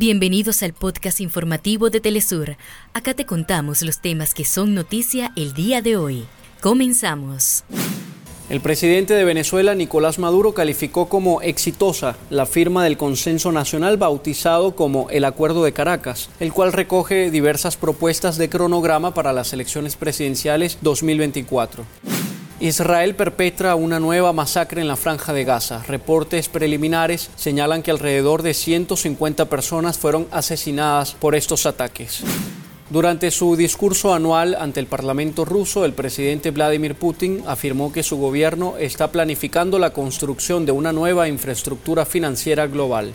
Bienvenidos al podcast informativo de Telesur. Acá te contamos los temas que son noticia el día de hoy. Comenzamos. El presidente de Venezuela, Nicolás Maduro, calificó como exitosa la firma del consenso nacional bautizado como el Acuerdo de Caracas, el cual recoge diversas propuestas de cronograma para las elecciones presidenciales 2024. Israel perpetra una nueva masacre en la franja de Gaza. Reportes preliminares señalan que alrededor de 150 personas fueron asesinadas por estos ataques. Durante su discurso anual ante el Parlamento ruso, el presidente Vladimir Putin afirmó que su gobierno está planificando la construcción de una nueva infraestructura financiera global.